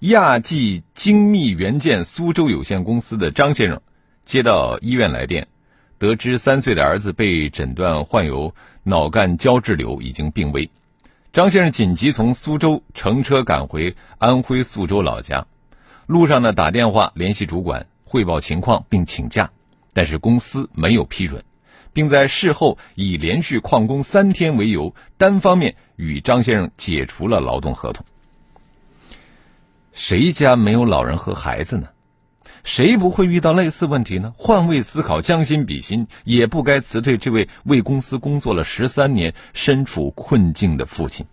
亚际精密元件苏州有限公司的张先生接到医院来电。得知三岁的儿子被诊断患有脑干胶质瘤，已经病危。张先生紧急从苏州乘车赶回安徽宿州老家，路上呢打电话联系主管汇报情况并请假，但是公司没有批准，并在事后以连续旷工三天为由，单方面与张先生解除了劳动合同。谁家没有老人和孩子呢？谁不会遇到类似问题呢？换位思考，将心比心，也不该辞退这位为公司工作了十三年、身处困境的父亲。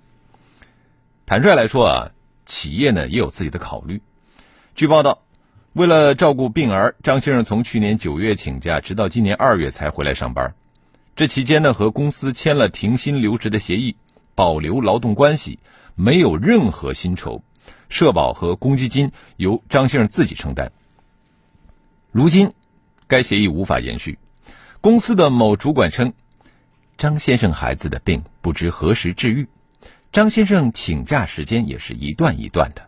坦率来说啊，企业呢也有自己的考虑。据报道，为了照顾病儿，张先生从去年九月请假，直到今年二月才回来上班。这期间呢，和公司签了停薪留职的协议，保留劳动关系，没有任何薪酬，社保和公积金由张先生自己承担。如今，该协议无法延续。公司的某主管称，张先生孩子的病不知何时治愈，张先生请假时间也是一段一段的。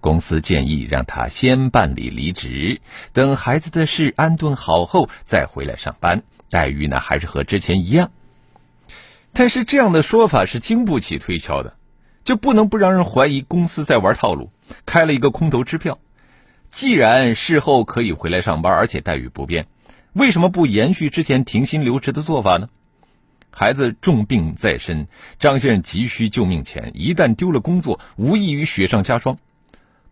公司建议让他先办理离职，等孩子的事安顿好后再回来上班，待遇呢还是和之前一样。但是这样的说法是经不起推敲的，就不能不让人怀疑公司在玩套路，开了一个空头支票。既然事后可以回来上班，而且待遇不变，为什么不延续之前停薪留职的做法呢？孩子重病在身，张先生急需救命钱，一旦丢了工作，无异于雪上加霜。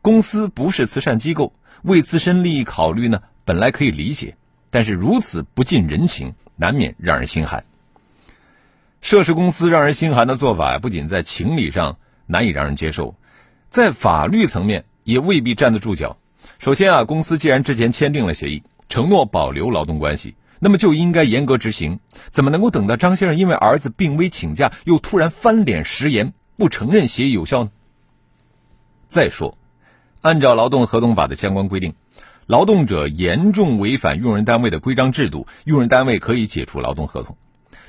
公司不是慈善机构，为自身利益考虑呢，本来可以理解，但是如此不近人情，难免让人心寒。涉事公司让人心寒的做法，不仅在情理上难以让人接受，在法律层面也未必站得住脚。首先啊，公司既然之前签订了协议，承诺保留劳动关系，那么就应该严格执行。怎么能够等到张先生因为儿子病危请假，又突然翻脸食言，不承认协议有效呢？再说，按照劳动合同法的相关规定，劳动者严重违反用人单位的规章制度，用人单位可以解除劳动合同。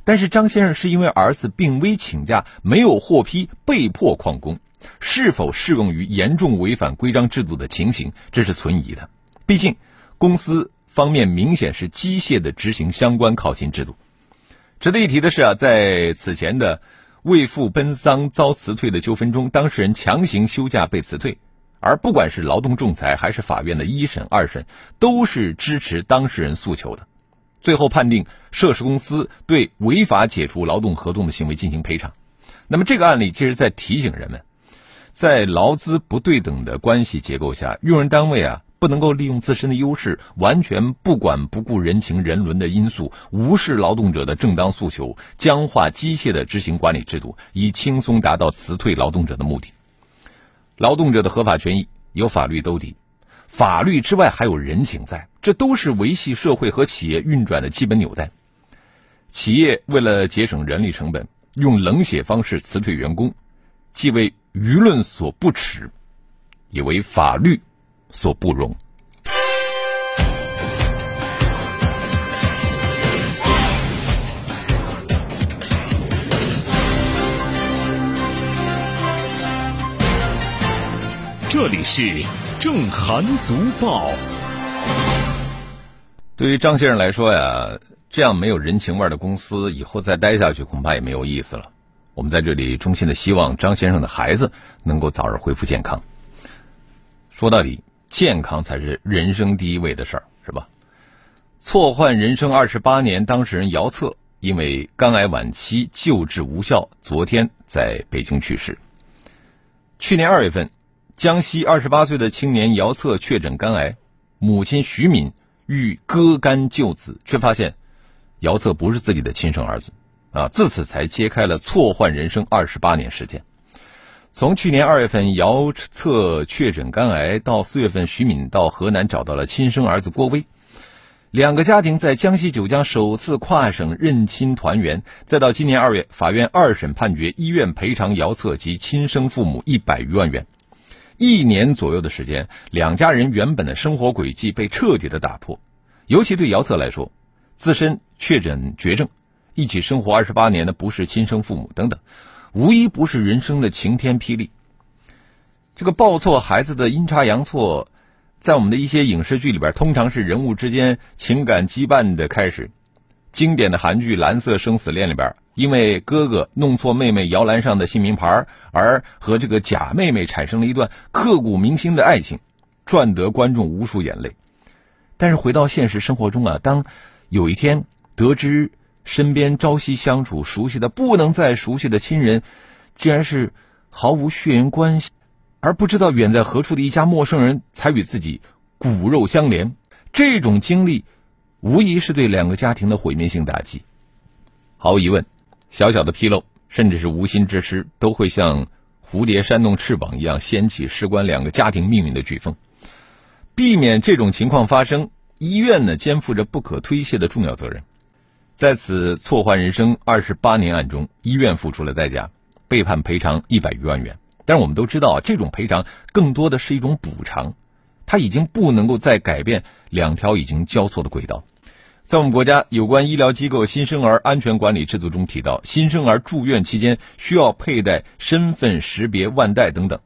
但是张先生是因为儿子病危请假，没有获批，被迫旷工。是否适用于严重违反规章制度的情形，这是存疑的。毕竟，公司方面明显是机械的执行相关考勤制度。值得一提的是啊，在此前的为父奔丧遭辞退的纠纷中，当事人强行休假被辞退，而不管是劳动仲裁还是法院的一审、二审，都是支持当事人诉求的。最后判定涉事公司对违法解除劳动合同的行为进行赔偿。那么，这个案例其实在提醒人们。在劳资不对等的关系结构下，用人单位啊不能够利用自身的优势，完全不管不顾人情人伦的因素，无视劳动者的正当诉求，僵化机械的执行管理制度，以轻松达到辞退劳动者的目的。劳动者的合法权益有法律兜底，法律之外还有人情在，这都是维系社会和企业运转的基本纽带。企业为了节省人力成本，用冷血方式辞退员工，既为舆论所不耻，也为法律所不容。这里是正涵读报。对于张先生来说呀，这样没有人情味的公司，以后再待下去恐怕也没有意思了。我们在这里衷心的希望张先生的孩子能够早日恢复健康。说到底，健康才是人生第一位的事儿，是吧？错换人生二十八年，当事人姚策因为肝癌晚期救治无效，昨天在北京去世。去年二月份，江西二十八岁的青年姚策确诊肝癌，母亲徐敏欲割肝救子，却发现姚策不是自己的亲生儿子。啊，自此才揭开了错换人生二十八年时间。从去年二月份姚策确诊肝癌，到四月份徐敏到河南找到了亲生儿子郭威，两个家庭在江西九江首次跨省认亲团圆，再到今年二月，法院二审判决医院赔偿姚策及亲生父母一百余万元。一年左右的时间，两家人原本的生活轨迹被彻底的打破，尤其对姚策来说，自身确诊绝症，一起生活二十八年的不是亲生父母等等，无一不是人生的晴天霹雳。这个抱错孩子的阴差阳错，在我们的一些影视剧里边，通常是人物之间情感羁绊的开始。经典的韩剧《蓝色生死恋》里边。因为哥哥弄错妹妹摇篮上的姓名牌，而和这个假妹妹产生了一段刻骨铭心的爱情，赚得观众无数眼泪。但是回到现实生活中啊，当有一天得知身边朝夕相处、熟悉的不能再熟悉的亲人，竟然是毫无血缘关系，而不知道远在何处的一家陌生人才与自己骨肉相连，这种经历无疑是对两个家庭的毁灭性打击。毫无疑问。小小的纰漏，甚至是无心之失，都会像蝴蝶扇动翅膀一样，掀起事关两个家庭命运的飓风。避免这种情况发生，医院呢肩负着不可推卸的重要责任。在此错换人生二十八年案中，医院付出了代价，被判赔偿一百余万元。但是我们都知道，这种赔偿更多的是一种补偿，它已经不能够再改变两条已经交错的轨道。在我们国家有关医疗机构新生儿安全管理制度中提到，新生儿住院期间需要佩戴身份识别腕带等等。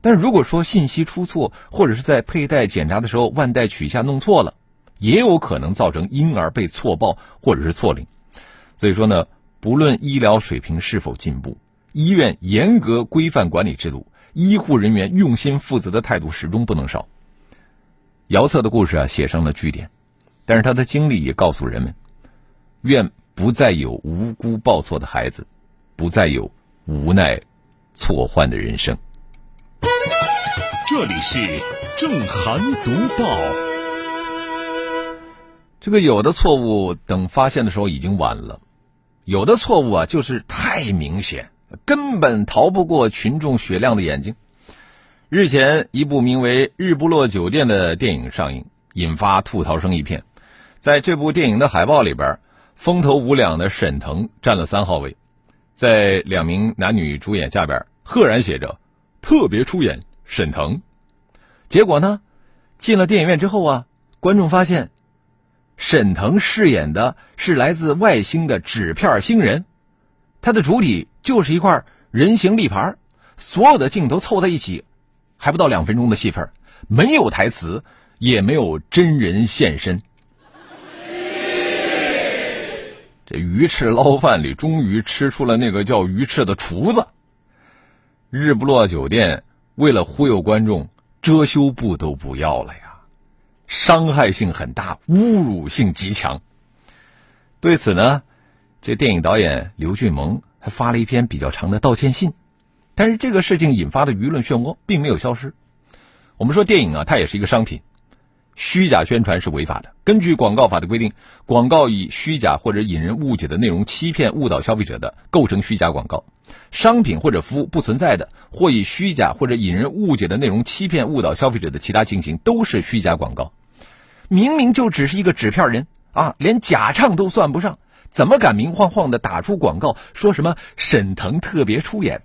但如果说信息出错，或者是在佩戴检查的时候腕带取下弄错了，也有可能造成婴儿被错报或者是错领。所以说呢，不论医疗水平是否进步，医院严格规范管理制度，医护人员用心负责的态度始终不能少。姚策的故事啊，写上了句点。但是他的经历也告诉人们：愿不再有无辜报错的孩子，不再有无奈错换的人生。这里是正涵读报。这个有的错误等发现的时候已经晚了，有的错误啊就是太明显，根本逃不过群众雪亮的眼睛。日前，一部名为《日不落酒店》的电影上映，引发吐槽声一片。在这部电影的海报里边，风头无两的沈腾占了三号位，在两名男女主演下边，赫然写着“特别出演沈腾”。结果呢，进了电影院之后啊，观众发现，沈腾饰演的是来自外星的纸片星人，他的主体就是一块人形立牌，所有的镜头凑在一起，还不到两分钟的戏份，没有台词，也没有真人现身。这鱼翅捞饭里终于吃出了那个叫鱼翅的厨子。日不落酒店为了忽悠观众，遮羞布都不要了呀，伤害性很大，侮辱性极强。对此呢，这电影导演刘俊萌还发了一篇比较长的道歉信。但是这个事情引发的舆论漩涡并没有消失。我们说电影啊，它也是一个商品。虚假宣传是违法的。根据广告法的规定，广告以虚假或者引人误解的内容欺骗、误导消费者的，构成虚假广告；商品或者服务不存在的，或以虚假或者引人误解的内容欺骗、误导消费者的其他情形，都是虚假广告。明明就只是一个纸片人啊，连假唱都算不上，怎么敢明晃晃的打出广告，说什么沈腾特别出演？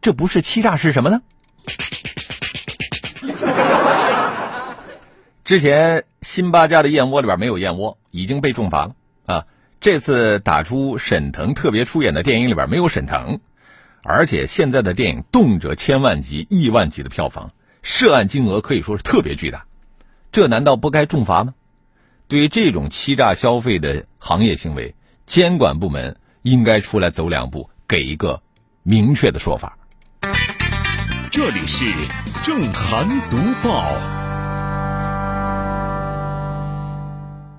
这不是欺诈是什么呢？之前辛巴家的燕窝里边没有燕窝，已经被重罚了啊！这次打出沈腾特别出演的电影里边没有沈腾，而且现在的电影动辄千万级、亿万级的票房，涉案金额可以说是特别巨大，这难道不该重罚吗？对于这种欺诈消费的行业行为，监管部门应该出来走两步，给一个明确的说法。这里是正涵读报。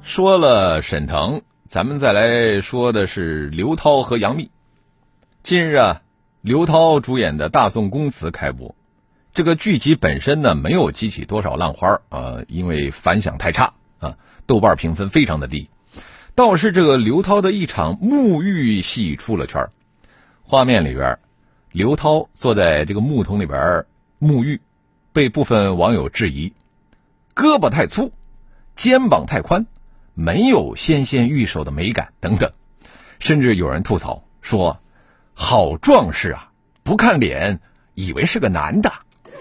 说了沈腾，咱们再来说的是刘涛和杨幂。近日啊，刘涛主演的《大宋宫词》开播，这个剧集本身呢没有激起多少浪花啊，因为反响太差啊，豆瓣评分非常的低。倒是这个刘涛的一场沐浴戏出了圈画面里边，刘涛坐在这个木桶里边沐浴，被部分网友质疑胳膊太粗、肩膀太宽，没有纤纤玉手的美感等等，甚至有人吐槽说：“好壮士啊，不看脸以为是个男的。”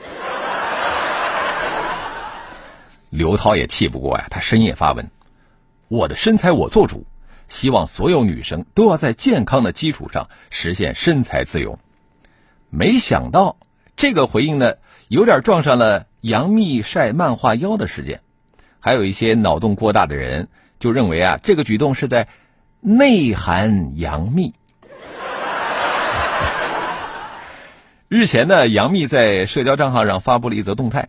刘涛也气不过呀，他深夜发文：“我的身材我做主，希望所有女生都要在健康的基础上实现身材自由。”没想到这个回应呢，有点撞上了杨幂晒漫画腰的事件，还有一些脑洞过大的人就认为啊，这个举动是在内涵杨幂。日前呢，杨幂在社交账号上发布了一则动态，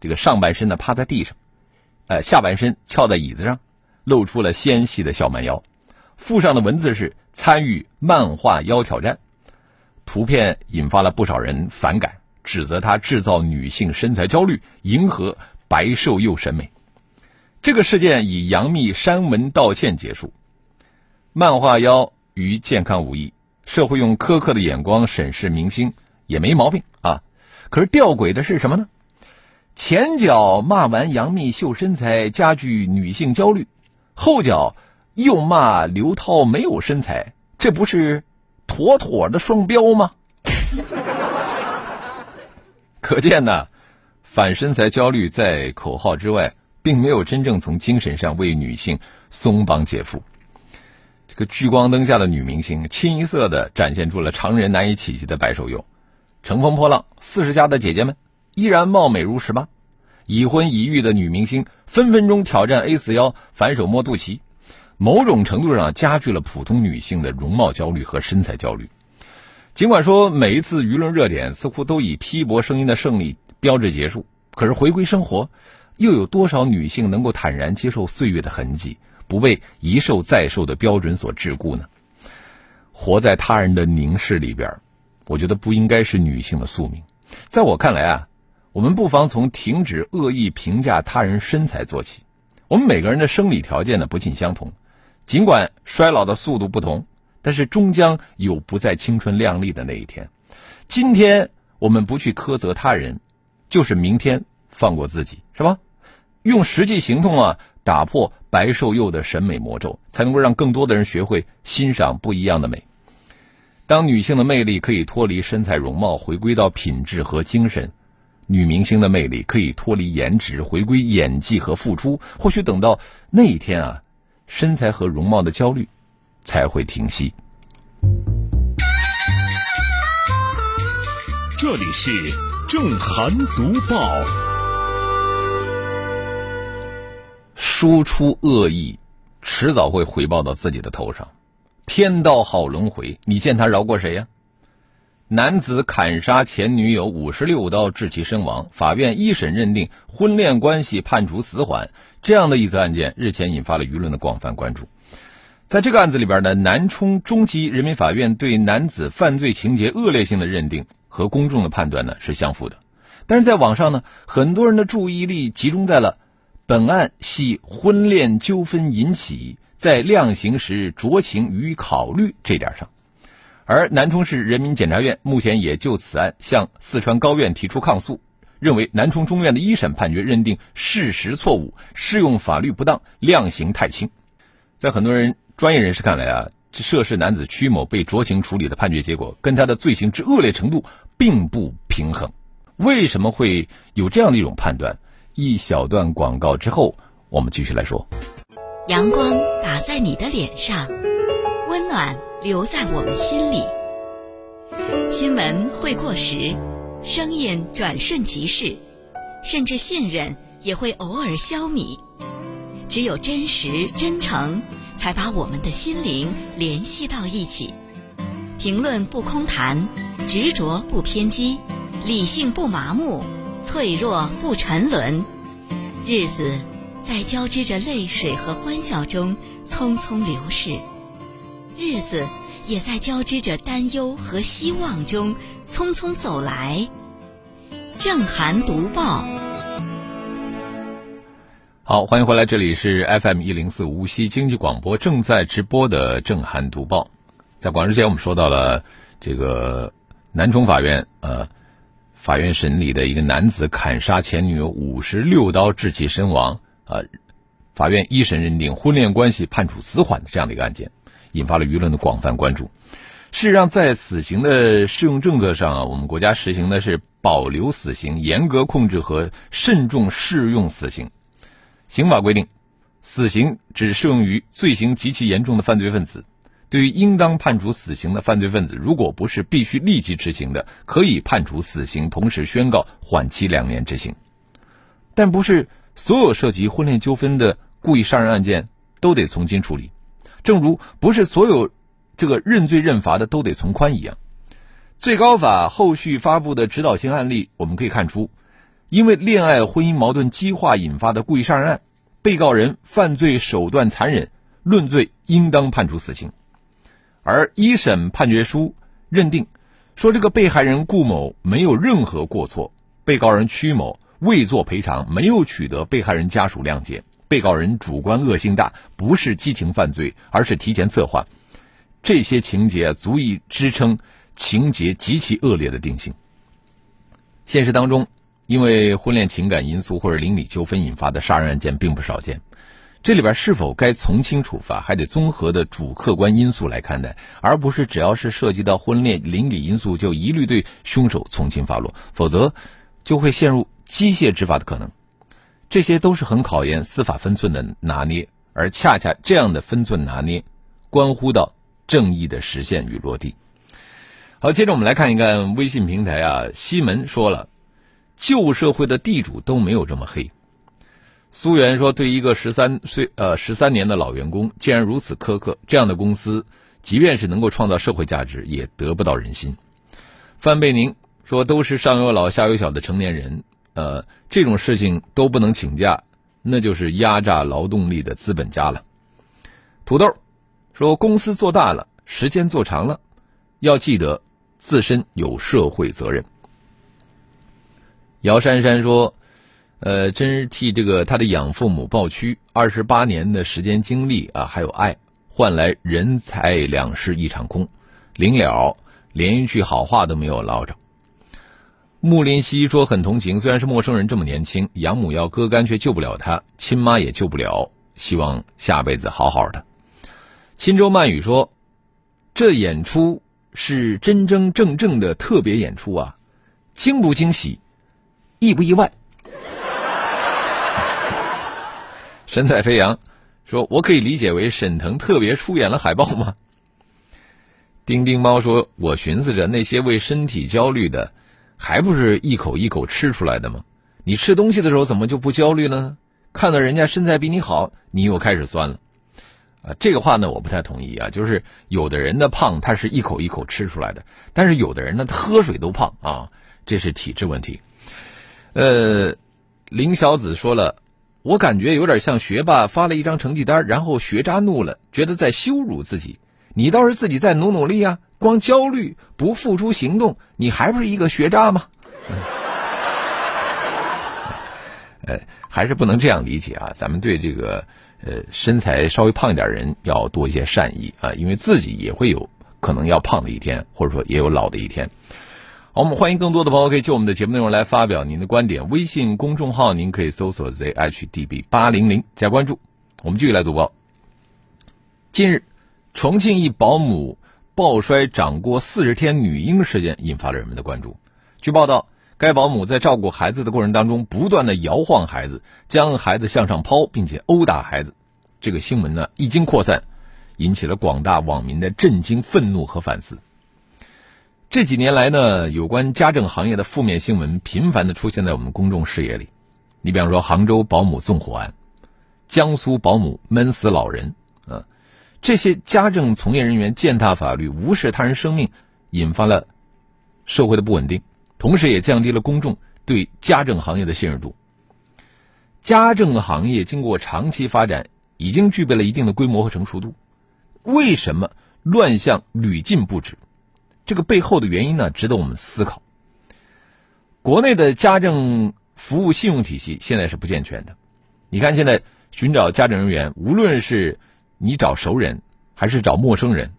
这个上半身呢趴在地上，呃，下半身翘在椅子上，露出了纤细的小蛮腰，附上的文字是“参与漫画腰挑战”。图片引发了不少人反感，指责他制造女性身材焦虑，迎合白瘦幼审美。这个事件以杨幂删文道歉结束。漫画妖与健康无异，社会用苛刻的眼光审视明星也没毛病啊。可是吊诡的是什么呢？前脚骂完杨幂秀身材加剧女性焦虑，后脚又骂刘涛没有身材，这不是？妥妥的双标吗？可见呢，反身材焦虑在口号之外，并没有真正从精神上为女性松绑解缚。这个聚光灯下的女明星，清一色的展现出了常人难以企及的白瘦幼。乘风破浪四十加的姐姐们依然貌美如十八，已婚已育的女明星分分钟挑战 A 四腰，反手摸肚脐。某种程度上加剧了普通女性的容貌焦虑和身材焦虑。尽管说每一次舆论热点似乎都以批驳声音的胜利标志结束，可是回归生活，又有多少女性能够坦然接受岁月的痕迹，不被一瘦再瘦的标准所桎梏呢？活在他人的凝视里边，我觉得不应该是女性的宿命。在我看来啊，我们不妨从停止恶意评价他人身材做起。我们每个人的生理条件呢不尽相同。尽管衰老的速度不同，但是终将有不再青春靓丽的那一天。今天我们不去苛责他人，就是明天放过自己，是吧？用实际行动啊，打破白瘦幼的审美魔咒，才能够让更多的人学会欣赏不一样的美。当女性的魅力可以脱离身材容貌，回归到品质和精神；女明星的魅力可以脱离颜值，回归演技和付出。或许等到那一天啊。身材和容貌的焦虑才会停息。这里是正涵读报。输出恶意，迟早会回报到自己的头上。天道好轮回，你见他饶过谁呀？男子砍杀前女友五十六刀，致其身亡。法院一审认定婚恋关系，判处死缓。这样的一则案件日前引发了舆论的广泛关注。在这个案子里边呢，南充中级人民法院对男子犯罪情节恶劣性的认定和公众的判断呢是相符的。但是在网上呢，很多人的注意力集中在了本案系婚恋纠纷引起，在量刑时酌情予以考虑这点上。而南充市人民检察院目前也就此案向四川高院提出抗诉。认为南充中院的一审判决认定事实错误，适用法律不当，量刑太轻。在很多人专业人士看来啊，涉事男子曲某被酌情处理的判决结果，跟他的罪行之恶劣程度并不平衡。为什么会有这样的一种判断？一小段广告之后，我们继续来说。阳光打在你的脸上，温暖留在我们心里。新闻会过时。声音转瞬即逝，甚至信任也会偶尔消弭。只有真实真诚，才把我们的心灵联系到一起。评论不空谈，执着不偏激，理性不麻木，脆弱不沉沦。日子在交织着泪水和欢笑中匆匆流逝，日子也在交织着担忧和希望中匆匆走来。正涵读报，好，欢迎回来，这里是 FM 一零四无锡经济广播正在直播的正涵读报。在广之前，我们说到了这个南充法院呃，法院审理的一个男子砍杀前女友五十六刀致其身亡啊，法院一审认定婚恋关系判处死缓的这样的一个案件，引发了舆论的广泛关注。事实上，在死刑的适用政策上啊，我们国家实行的是保留死刑、严格控制和慎重适用死刑。刑法规定，死刑只适用于罪行极其严重的犯罪分子。对于应当判处死刑的犯罪分子，如果不是必须立即执行的，可以判处死刑，同时宣告缓期两年执行。但不是所有涉及婚恋纠纷的故意杀人案件都得从轻处理，正如不是所有这个认罪认罚的都得从宽一样。最高法后续发布的指导性案例，我们可以看出，因为恋爱婚姻矛盾激化引发的故意杀人案，被告人犯罪手段残忍，论罪应当判处死刑。而一审判决书认定，说这个被害人顾某没有任何过错，被告人曲某未作赔偿，没有取得被害人家属谅解，被告人主观恶性大，不是激情犯罪，而是提前策划，这些情节足以支撑情节极其恶劣的定性。现实当中，因为婚恋情感因素或者邻里纠纷引发的杀人案件并不少见。这里边是否该从轻处罚，还得综合的主客观因素来看待，而不是只要是涉及到婚恋邻里因素就一律对凶手从轻发落，否则就会陷入机械执法的可能。这些都是很考验司法分寸的拿捏，而恰恰这样的分寸拿捏，关乎到正义的实现与落地。好，接着我们来看一看微信平台啊，西门说了，旧社会的地主都没有这么黑。苏源说：“对一个十三岁呃十三年的老员工，竟然如此苛刻，这样的公司，即便是能够创造社会价值，也得不到人心。”范贝宁说：“都是上有老下有小的成年人，呃，这种事情都不能请假，那就是压榨劳动力的资本家了。”土豆说：“公司做大了，时间做长了，要记得自身有社会责任。”姚珊珊说。呃，真是替这个他的养父母抱屈，二十八年的时间精力啊，还有爱，换来人财两失一场空，临了连一句好话都没有捞着。穆林西说很同情，虽然是陌生人这么年轻，养母要割肝却救不了他，亲妈也救不了，希望下辈子好好的。钦州曼语说，这演出是真真正正的特别演出啊，惊不惊喜，意不意外？神采飞扬说：“我可以理解为沈腾特别出演了海报吗？”丁丁猫说：“我寻思着那些为身体焦虑的，还不是一口一口吃出来的吗？你吃东西的时候怎么就不焦虑呢？看到人家身材比你好，你又开始酸了。”啊，这个话呢，我不太同意啊。就是有的人的胖，他是一口一口吃出来的；但是有的人呢，喝水都胖啊，这是体质问题。呃，林小子说了。我感觉有点像学霸发了一张成绩单，然后学渣怒了，觉得在羞辱自己。你倒是自己再努努力啊！光焦虑不付出行动，你还不是一个学渣吗？呃，还是不能这样理解啊！咱们对这个呃身材稍微胖一点人要多一些善意啊，因为自己也会有可能要胖的一天，或者说也有老的一天。好，我们欢迎更多的朋友可以就我们的节目内容来发表您的观点。微信公众号您可以搜索 zhdb 八零零加关注。我们继续来读报。近日，重庆一保姆抱摔长过四十天女婴事件引发了人们的关注。据报道，该保姆在照顾孩子的过程当中，不断的摇晃孩子，将孩子向上抛，并且殴打孩子。这个新闻呢一经扩散，引起了广大网民的震惊、愤怒和反思。这几年来呢，有关家政行业的负面新闻频繁的出现在我们公众视野里。你比方说，杭州保姆纵火案，江苏保姆闷死老人，啊，这些家政从业人员践踏法律、无视他人生命，引发了社会的不稳定，同时也降低了公众对家政行业的信任度。家政行业经过长期发展，已经具备了一定的规模和成熟度，为什么乱象屡禁不止？这个背后的原因呢，值得我们思考。国内的家政服务信用体系现在是不健全的。你看，现在寻找家政人员，无论是你找熟人还是找陌生人，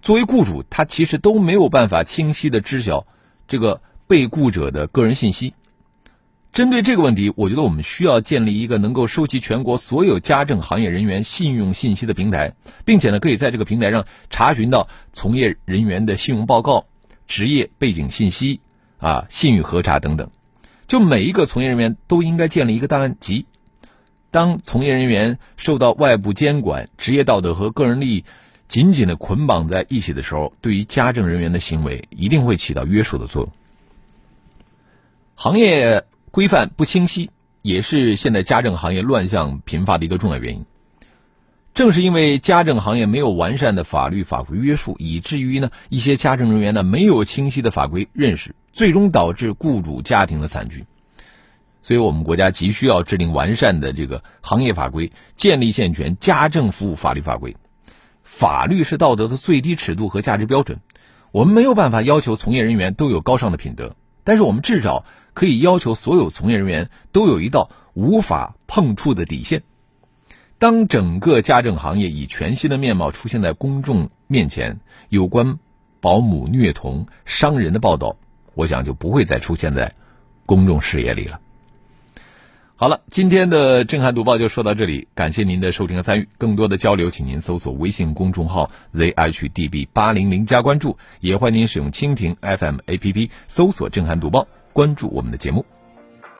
作为雇主，他其实都没有办法清晰的知晓这个被雇者的个人信息。针对这个问题，我觉得我们需要建立一个能够收集全国所有家政行业人员信用信息的平台，并且呢，可以在这个平台上查询到从业人员的信用报告、职业背景信息、啊信誉核查等等。就每一个从业人员都应该建立一个档案集。当从业人员受到外部监管、职业道德和个人利益紧紧的捆绑在一起的时候，对于家政人员的行为一定会起到约束的作用。行业。规范不清晰，也是现在家政行业乱象频发的一个重要原因。正是因为家政行业没有完善的法律法规约束，以至于呢一些家政人员呢没有清晰的法规认识，最终导致雇主家庭的惨剧。所以我们国家急需要制定完善的这个行业法规，建立健全家政服务法律法规。法律是道德的最低尺度和价值标准，我们没有办法要求从业人员都有高尚的品德，但是我们至少。可以要求所有从业人员都有一道无法碰触的底线。当整个家政行业以全新的面貌出现在公众面前，有关保姆虐童伤人的报道，我想就不会再出现在公众视野里了。好了，今天的震撼读报就说到这里，感谢您的收听和参与。更多的交流，请您搜索微信公众号 zhdb 八零零加关注，也欢迎您使用蜻蜓 FM APP 搜索震撼读报。关注我们的节目。